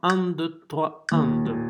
1, 2, 3, 1, 2.